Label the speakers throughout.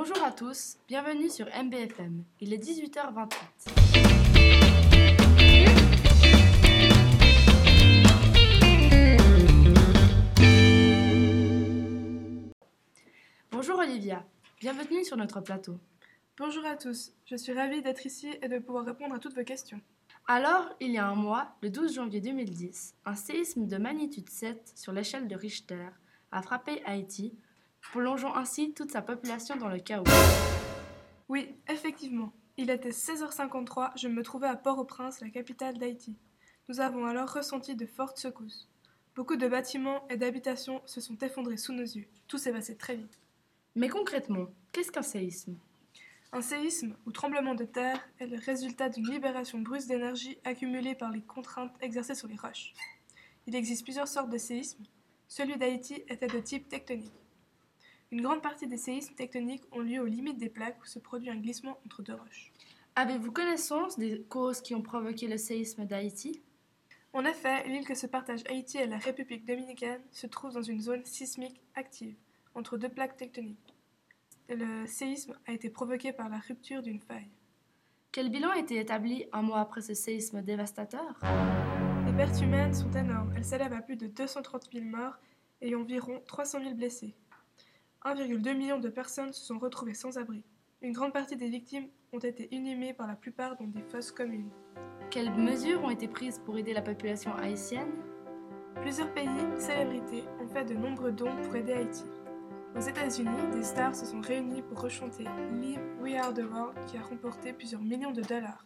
Speaker 1: Bonjour à tous, bienvenue sur MBFM. Il est 18h28. Bonjour Olivia, bienvenue sur notre plateau.
Speaker 2: Bonjour à tous, je suis ravie d'être ici et de pouvoir répondre à toutes vos questions.
Speaker 1: Alors, il y a un mois, le 12 janvier 2010, un séisme de magnitude 7 sur l'échelle de Richter a frappé Haïti, plongeant ainsi toute sa population dans le chaos.
Speaker 2: Oui, effectivement. Il était 16h53, je me trouvais à Port-au-Prince, la capitale d'Haïti. Nous avons alors ressenti de fortes secousses. Beaucoup de bâtiments et d'habitations se sont effondrés sous nos yeux. Tout s'est passé très vite.
Speaker 1: Mais concrètement, qu'est-ce qu'un séisme?
Speaker 2: Un séisme ou tremblement de terre est le résultat d'une libération brusque d'énergie accumulée par les contraintes exercées sur les roches. Il existe plusieurs sortes de séismes. Celui d'Haïti était de type tectonique. Une grande partie des séismes tectoniques ont lieu aux limites des plaques où se produit un glissement entre deux roches.
Speaker 1: Avez-vous connaissance des causes qui ont provoqué le séisme d'Haïti?
Speaker 2: En effet, l'île que se partagent Haïti et la République dominicaine se trouve dans une zone sismique active, entre deux plaques tectoniques. Le séisme a été provoqué par la rupture d'une faille.
Speaker 1: Quel bilan a été établi un mois après ce séisme dévastateur?
Speaker 2: Les pertes humaines sont énormes, elles s'élèvent à plus de 230 000 morts et environ 300 000 blessés. 1,2 million de personnes se sont retrouvées sans abri. Une grande partie des victimes ont été inhumées par la plupart dans des fosses communes.
Speaker 1: Quelles mesures ont été prises pour aider la population haïtienne?
Speaker 2: Plusieurs pays, célébrités, ont fait de nombreux dons pour aider Haïti. Aux États-Unis, des stars se sont réunies pour rechanter Live We Are the World qui a remporté plusieurs millions de dollars.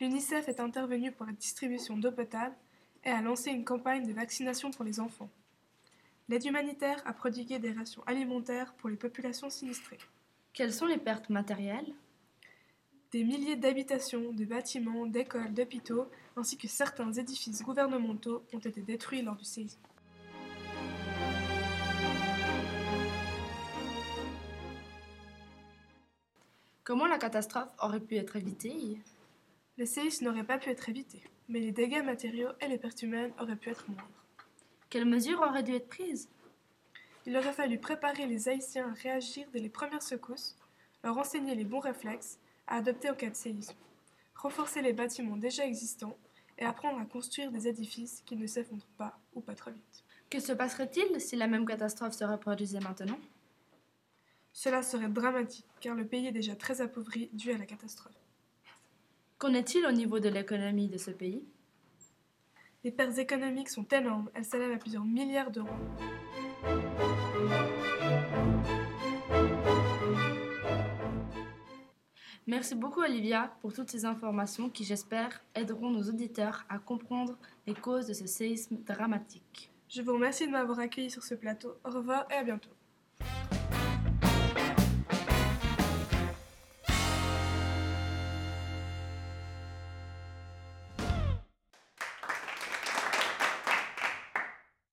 Speaker 2: L'UNICEF est intervenu pour la distribution d'eau potable et a lancé une campagne de vaccination pour les enfants. L'aide humanitaire a prodigué des rations alimentaires pour les populations sinistrées.
Speaker 1: Quelles sont les pertes matérielles?
Speaker 2: Des milliers d'habitations, de bâtiments, d'écoles, d'hôpitaux, ainsi que certains édifices gouvernementaux ont été détruits lors du séisme.
Speaker 1: Comment la catastrophe aurait pu être évitée?
Speaker 2: Le séisme n'aurait pas pu être évité, mais les dégâts matériaux et les pertes humaines auraient pu être moindres.
Speaker 1: Quelles mesures auraient dû être prises
Speaker 2: Il aurait fallu préparer les Haïtiens à réagir dès les premières secousses, leur enseigner les bons réflexes à adopter en cas de séisme, renforcer les bâtiments déjà existants et apprendre à construire des édifices qui ne s'effondrent pas ou pas trop vite.
Speaker 1: Que se passerait-il si la même catastrophe se reproduisait maintenant?
Speaker 2: Cela serait dramatique car le pays est déjà très appauvri dû à la catastrophe.
Speaker 1: Qu'en est-il au niveau de l'économie de ce pays?
Speaker 2: Les pertes économiques sont énormes, elles s'élèvent à plusieurs milliards d'euros.
Speaker 1: Merci beaucoup Olivia pour toutes ces informations qui j'espère aideront nos auditeurs à comprendre les causes de ce séisme dramatique.
Speaker 2: Je vous remercie de m'avoir accueilli sur ce plateau. Au revoir et à bientôt.